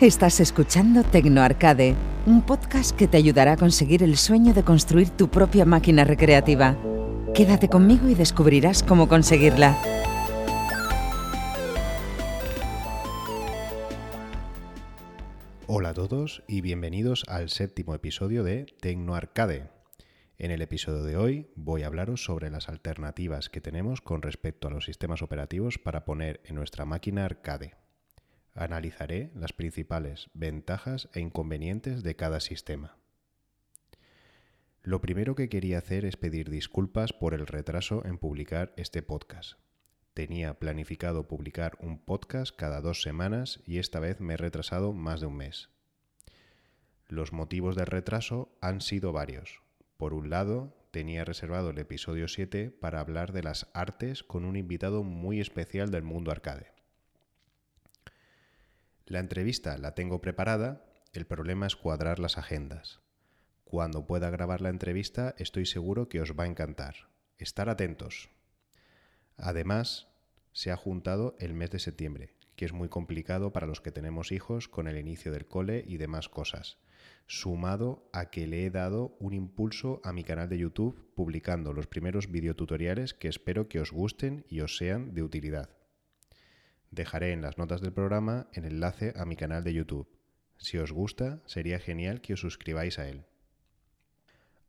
Estás escuchando Tecno Arcade, un podcast que te ayudará a conseguir el sueño de construir tu propia máquina recreativa. Quédate conmigo y descubrirás cómo conseguirla. Hola a todos y bienvenidos al séptimo episodio de Tecno Arcade. En el episodio de hoy voy a hablaros sobre las alternativas que tenemos con respecto a los sistemas operativos para poner en nuestra máquina arcade. Analizaré las principales ventajas e inconvenientes de cada sistema. Lo primero que quería hacer es pedir disculpas por el retraso en publicar este podcast. Tenía planificado publicar un podcast cada dos semanas y esta vez me he retrasado más de un mes. Los motivos del retraso han sido varios. Por un lado, tenía reservado el episodio 7 para hablar de las artes con un invitado muy especial del mundo arcade. La entrevista la tengo preparada, el problema es cuadrar las agendas. Cuando pueda grabar la entrevista estoy seguro que os va a encantar. Estar atentos. Además, se ha juntado el mes de septiembre, que es muy complicado para los que tenemos hijos con el inicio del cole y demás cosas sumado a que le he dado un impulso a mi canal de YouTube publicando los primeros videotutoriales que espero que os gusten y os sean de utilidad. Dejaré en las notas del programa el enlace a mi canal de YouTube. Si os gusta, sería genial que os suscribáis a él.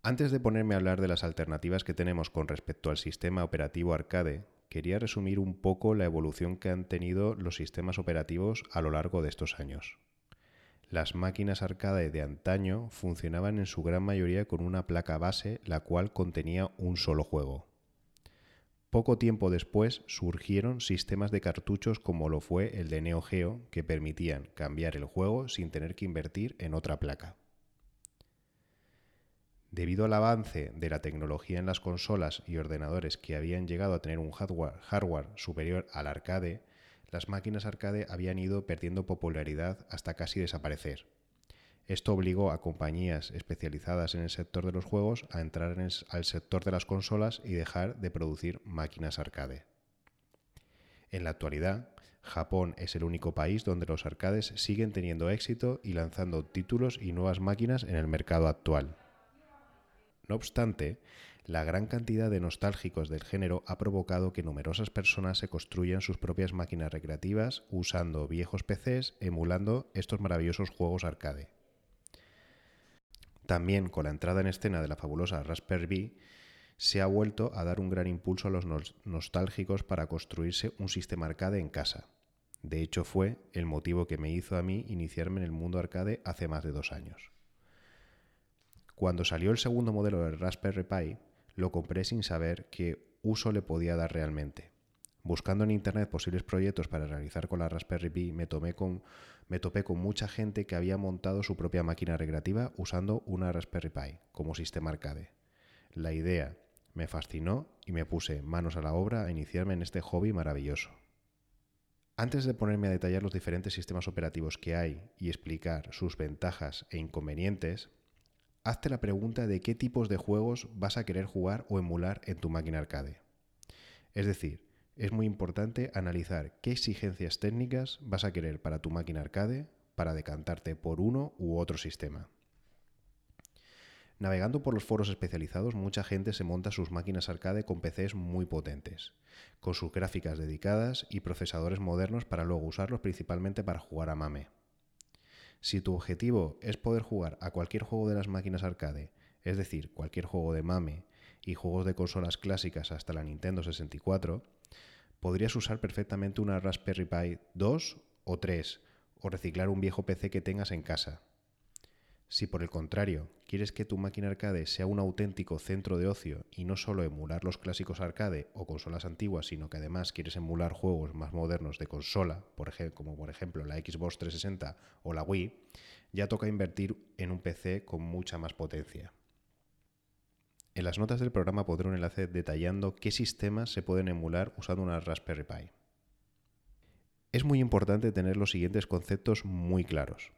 Antes de ponerme a hablar de las alternativas que tenemos con respecto al sistema operativo arcade, quería resumir un poco la evolución que han tenido los sistemas operativos a lo largo de estos años. Las máquinas arcade de antaño funcionaban en su gran mayoría con una placa base la cual contenía un solo juego. Poco tiempo después surgieron sistemas de cartuchos como lo fue el de Neo Geo que permitían cambiar el juego sin tener que invertir en otra placa. Debido al avance de la tecnología en las consolas y ordenadores que habían llegado a tener un hardware, hardware superior al arcade, las máquinas arcade habían ido perdiendo popularidad hasta casi desaparecer. Esto obligó a compañías especializadas en el sector de los juegos a entrar al sector de las consolas y dejar de producir máquinas arcade. En la actualidad, Japón es el único país donde los arcades siguen teniendo éxito y lanzando títulos y nuevas máquinas en el mercado actual. No obstante, la gran cantidad de nostálgicos del género ha provocado que numerosas personas se construyan sus propias máquinas recreativas usando viejos PCs emulando estos maravillosos juegos arcade. También con la entrada en escena de la fabulosa Raspberry Pi, se ha vuelto a dar un gran impulso a los nostálgicos para construirse un sistema arcade en casa. De hecho, fue el motivo que me hizo a mí iniciarme en el mundo arcade hace más de dos años. Cuando salió el segundo modelo del Raspberry Pi, lo compré sin saber qué uso le podía dar realmente. Buscando en internet posibles proyectos para realizar con la Raspberry Pi, me, tomé con, me topé con mucha gente que había montado su propia máquina recreativa usando una Raspberry Pi como sistema arcade. La idea me fascinó y me puse manos a la obra a iniciarme en este hobby maravilloso. Antes de ponerme a detallar los diferentes sistemas operativos que hay y explicar sus ventajas e inconvenientes, hazte la pregunta de qué tipos de juegos vas a querer jugar o emular en tu máquina arcade. Es decir, es muy importante analizar qué exigencias técnicas vas a querer para tu máquina arcade para decantarte por uno u otro sistema. Navegando por los foros especializados, mucha gente se monta sus máquinas arcade con PCs muy potentes, con sus gráficas dedicadas y procesadores modernos para luego usarlos principalmente para jugar a MAME. Si tu objetivo es poder jugar a cualquier juego de las máquinas arcade, es decir, cualquier juego de MAME y juegos de consolas clásicas hasta la Nintendo 64, podrías usar perfectamente una Raspberry Pi 2 o 3 o reciclar un viejo PC que tengas en casa. Si por el contrario quieres que tu máquina arcade sea un auténtico centro de ocio y no solo emular los clásicos arcade o consolas antiguas, sino que además quieres emular juegos más modernos de consola, como por ejemplo la Xbox 360 o la Wii, ya toca invertir en un PC con mucha más potencia. En las notas del programa podré un enlace detallando qué sistemas se pueden emular usando una Raspberry Pi. Es muy importante tener los siguientes conceptos muy claros.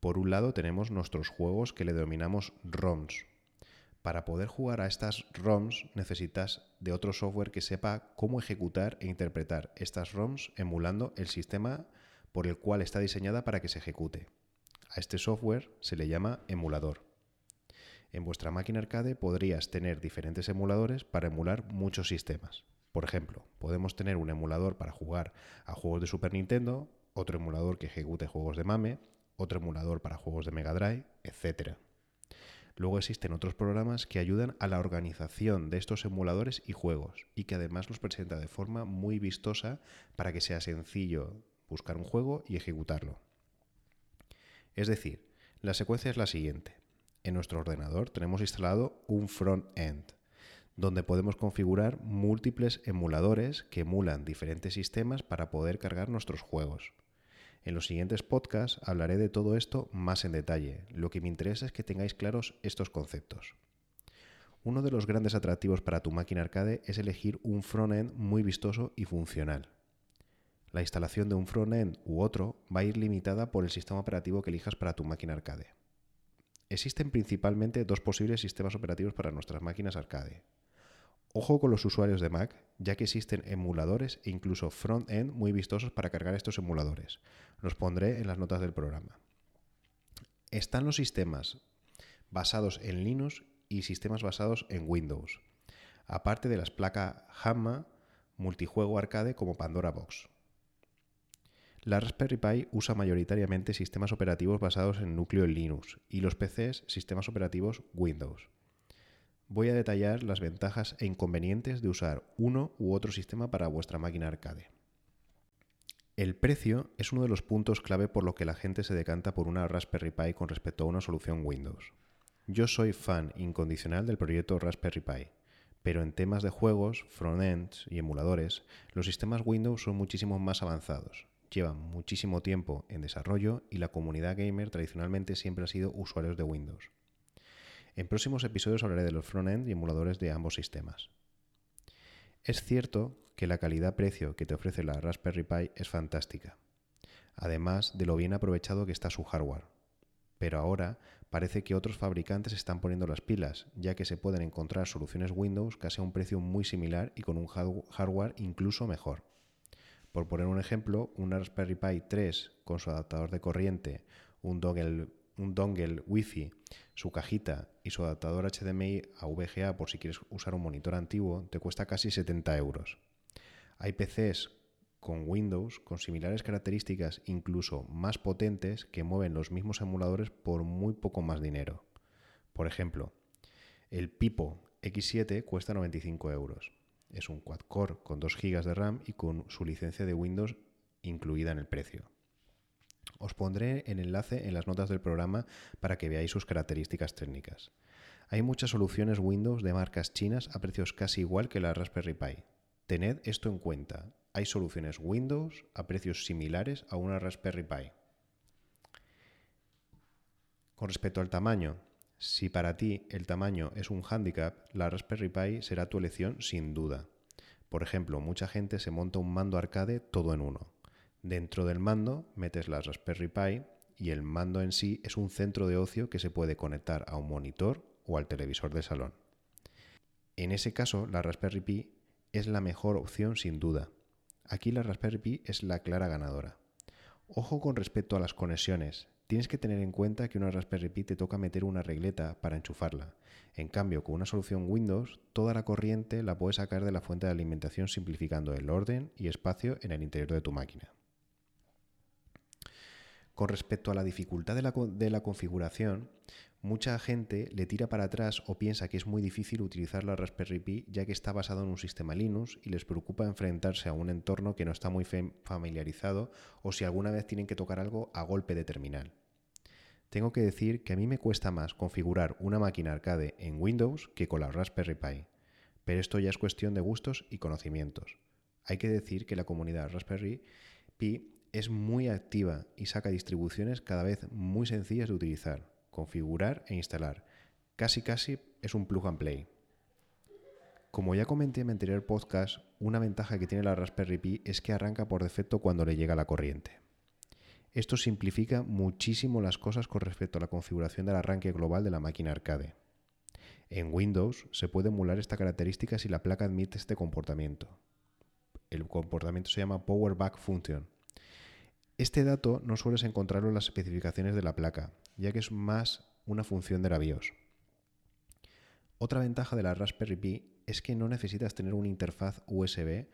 Por un lado tenemos nuestros juegos que le denominamos ROMs. Para poder jugar a estas ROMs necesitas de otro software que sepa cómo ejecutar e interpretar estas ROMs emulando el sistema por el cual está diseñada para que se ejecute. A este software se le llama emulador. En vuestra máquina arcade podrías tener diferentes emuladores para emular muchos sistemas. Por ejemplo, podemos tener un emulador para jugar a juegos de Super Nintendo, otro emulador que ejecute juegos de MAME, otro emulador para juegos de Mega Drive, etc. Luego existen otros programas que ayudan a la organización de estos emuladores y juegos y que además los presenta de forma muy vistosa para que sea sencillo buscar un juego y ejecutarlo. Es decir, la secuencia es la siguiente. En nuestro ordenador tenemos instalado un front-end, donde podemos configurar múltiples emuladores que emulan diferentes sistemas para poder cargar nuestros juegos. En los siguientes podcasts hablaré de todo esto más en detalle. Lo que me interesa es que tengáis claros estos conceptos. Uno de los grandes atractivos para tu máquina arcade es elegir un frontend muy vistoso y funcional. La instalación de un frontend u otro va a ir limitada por el sistema operativo que elijas para tu máquina arcade. Existen principalmente dos posibles sistemas operativos para nuestras máquinas arcade. Ojo con los usuarios de Mac, ya que existen emuladores e incluso front-end muy vistosos para cargar estos emuladores. Los pondré en las notas del programa. Están los sistemas basados en Linux y sistemas basados en Windows, aparte de las placas Hamma multijuego arcade como Pandora Box. La Raspberry Pi usa mayoritariamente sistemas operativos basados en núcleo Linux y los PCs sistemas operativos Windows voy a detallar las ventajas e inconvenientes de usar uno u otro sistema para vuestra máquina arcade. El precio es uno de los puntos clave por lo que la gente se decanta por una Raspberry Pi con respecto a una solución Windows. Yo soy fan incondicional del proyecto Raspberry Pi, pero en temas de juegos, frontends y emuladores, los sistemas Windows son muchísimo más avanzados, llevan muchísimo tiempo en desarrollo y la comunidad gamer tradicionalmente siempre ha sido usuarios de Windows. En próximos episodios hablaré de los front-end y emuladores de ambos sistemas. Es cierto que la calidad-precio que te ofrece la Raspberry Pi es fantástica, además de lo bien aprovechado que está su hardware. Pero ahora parece que otros fabricantes están poniendo las pilas, ya que se pueden encontrar soluciones Windows casi a un precio muy similar y con un hardware incluso mejor. Por poner un ejemplo, una Raspberry Pi 3 con su adaptador de corriente, un dongle un dongle Wi-Fi, su cajita y su adaptador HDMI a VGA por si quieres usar un monitor antiguo, te cuesta casi 70 euros. Hay PCs con Windows con similares características, incluso más potentes, que mueven los mismos emuladores por muy poco más dinero. Por ejemplo, el Pipo X7 cuesta 95 euros. Es un quad-core con 2 GB de RAM y con su licencia de Windows incluida en el precio. Os pondré el enlace en las notas del programa para que veáis sus características técnicas. Hay muchas soluciones Windows de marcas chinas a precios casi igual que la Raspberry Pi. Tened esto en cuenta. Hay soluciones Windows a precios similares a una Raspberry Pi. Con respecto al tamaño, si para ti el tamaño es un handicap, la Raspberry Pi será tu elección sin duda. Por ejemplo, mucha gente se monta un mando arcade todo en uno. Dentro del mando metes la Raspberry Pi y el mando en sí es un centro de ocio que se puede conectar a un monitor o al televisor de salón. En ese caso, la Raspberry Pi es la mejor opción sin duda. Aquí la Raspberry Pi es la clara ganadora. Ojo con respecto a las conexiones. Tienes que tener en cuenta que una Raspberry Pi te toca meter una regleta para enchufarla. En cambio, con una solución Windows, toda la corriente la puedes sacar de la fuente de alimentación simplificando el orden y espacio en el interior de tu máquina. Con respecto a la dificultad de la, configuración, mucha gente le tira para atrás o piensa que es muy difícil utilizar la Raspberry Pi ya que está basado en un sistema Linux y les preocupa enfrentarse a un entorno que no está muy familiarizado o si alguna vez tienen que tocar algo a golpe de terminal. Tengo que decir que a mí me cuesta más configurar una máquina arcade en Windows que con la Raspberry Pi, pero esto ya es cuestión de gustos y conocimientos. Hay que decir que la comunidad Raspberry Pi es muy activa y saca distribuciones cada vez muy sencillas de utilizar, configurar e instalar. Casi casi es un plug and play. Como ya comenté en mi anterior podcast, una ventaja que tiene la Raspberry Pi es que arranca por defecto cuando le llega la corriente. Esto simplifica muchísimo las cosas con respecto a la configuración del arranque global de la máquina arcade. En Windows se puede emular esta característica si la placa admite este comportamiento. El comportamiento se llama Power Back Function Este dato no sueles encontrarlo en las especificaciones de la placa, ya que es más una función de la BIOS. Otra ventaja de la Raspberry Pi es que no necesitas tener una interfaz USB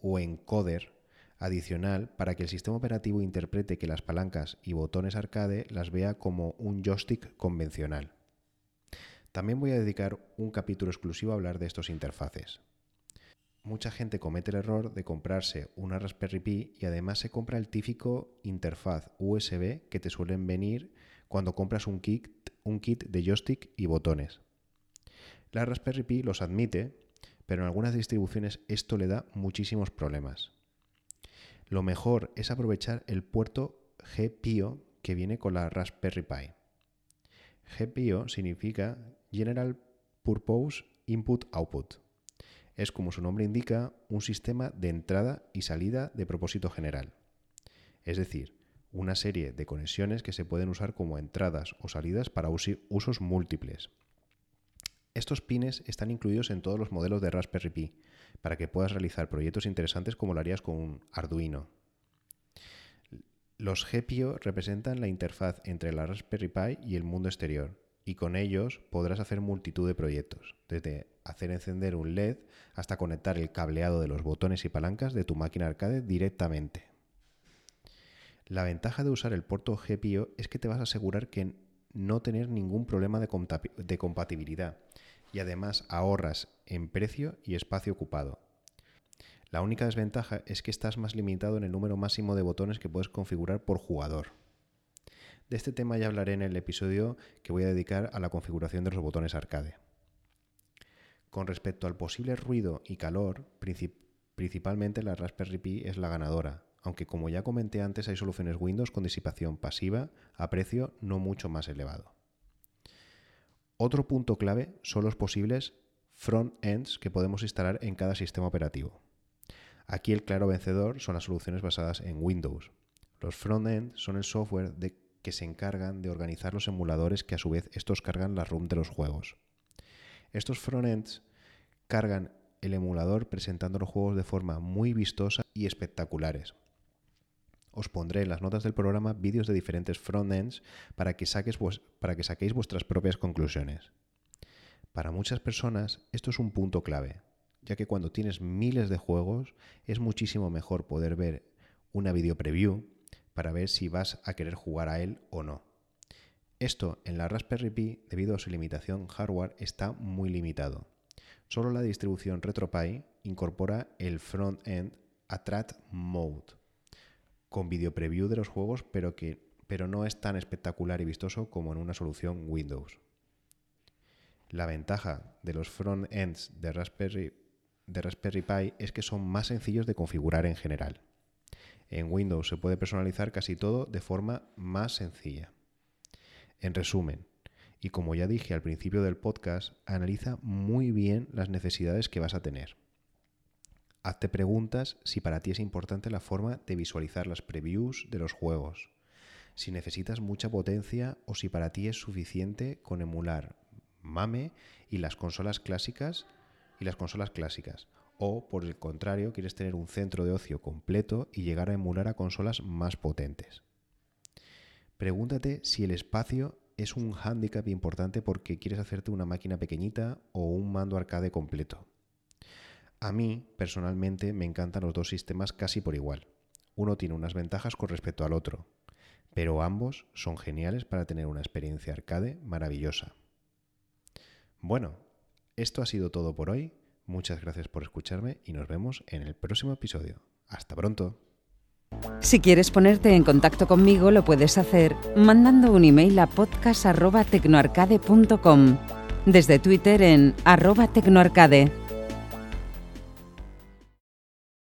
o encoder adicional para que el sistema operativo interprete que las palancas y botones arcade las vea como un joystick convencional. También voy a dedicar un capítulo exclusivo a hablar de estos interfaces. Mucha gente comete el error de comprarse una Raspberry Pi y además se compra el típico interfaz USB que te suelen venir cuando compras un kit, un kit de joystick y botones. La Raspberry Pi los admite, pero en algunas distribuciones esto le da muchísimos problemas. Lo mejor es aprovechar el puerto GPIO que viene con la Raspberry Pi. GPIO significa General Purpose Input Output. Es, como su nombre indica, un sistema de entrada y salida de propósito general. Es decir, una serie de conexiones que se pueden usar como entradas o salidas para usos múltiples. Estos pines están incluidos en todos los modelos de Raspberry Pi, para que puedas realizar proyectos interesantes como lo harías con un Arduino. Los GPIO representan la interfaz entre la Raspberry Pi y el mundo exterior, y con ellos podrás hacer multitud de proyectos, desde hacer encender un LED hasta conectar el cableado de los botones y palancas de tu máquina arcade directamente. La ventaja de usar el puerto GPIO es que te vas a asegurar que no tener ningún problema de, de compatibilidad y además ahorras en precio y espacio ocupado. La única desventaja es que estás más limitado en el número máximo de botones que puedes configurar por jugador. De este tema ya hablaré en el episodio que voy a dedicar a la configuración de los botones arcade. Con respecto al posible ruido y calor, principalmente la Raspberry Pi es la ganadora, aunque como ya comenté antes hay soluciones Windows con disipación pasiva a precio no mucho más elevado. Otro punto clave son los posibles front-ends que podemos instalar en cada sistema operativo. Aquí el claro vencedor son las soluciones basadas en Windows. Los front-ends son el software de que se encargan de organizar los emuladores que a su vez estos cargan la ROM de los juegos. Estos frontends cargan el emulador presentando los juegos de forma muy vistosa y espectaculares. Os pondré en las notas del programa vídeos de diferentes frontends para que, para que saquéis vuestras propias conclusiones. Para muchas personas esto es un punto clave, ya que cuando tienes miles de juegos es muchísimo mejor poder ver una video preview para ver si vas a querer jugar a él o no. Esto en la Raspberry Pi, debido a su limitación hardware, está muy limitado. Solo la distribución RetroPie incorpora el front-end Attract Mode, con video preview de los juegos, pero, que, pero no es tan espectacular y vistoso como en una solución Windows. La ventaja de los front-ends de Raspberry, de Raspberry Pi es que son más sencillos de configurar en general. En Windows se puede personalizar casi todo de forma más sencilla. En resumen, y como ya dije al principio del podcast, analiza muy bien las necesidades que vas a tener. Hazte preguntas si para ti es importante la forma de visualizar las previews de los juegos, si necesitas mucha potencia o si para ti es suficiente con emular MAME y las consolas clásicas y las consolas clásicas o por el contrario quieres tener un centro de ocio completo y llegar a emular a consolas más potentes. Pregúntate si el espacio es un hándicap importante porque quieres hacerte una máquina pequeñita o un mando arcade completo. A mí, personalmente, me encantan los dos sistemas casi por igual. Uno tiene unas ventajas con respecto al otro, pero ambos son geniales para tener una experiencia arcade maravillosa. Bueno, esto ha sido todo por hoy. Muchas gracias por escucharme y nos vemos en el próximo episodio. Hasta pronto. Si quieres ponerte en contacto conmigo, lo puedes hacer mandando un email a podcast.tecnoarcade.com, desde Twitter en arroba tecnoarcade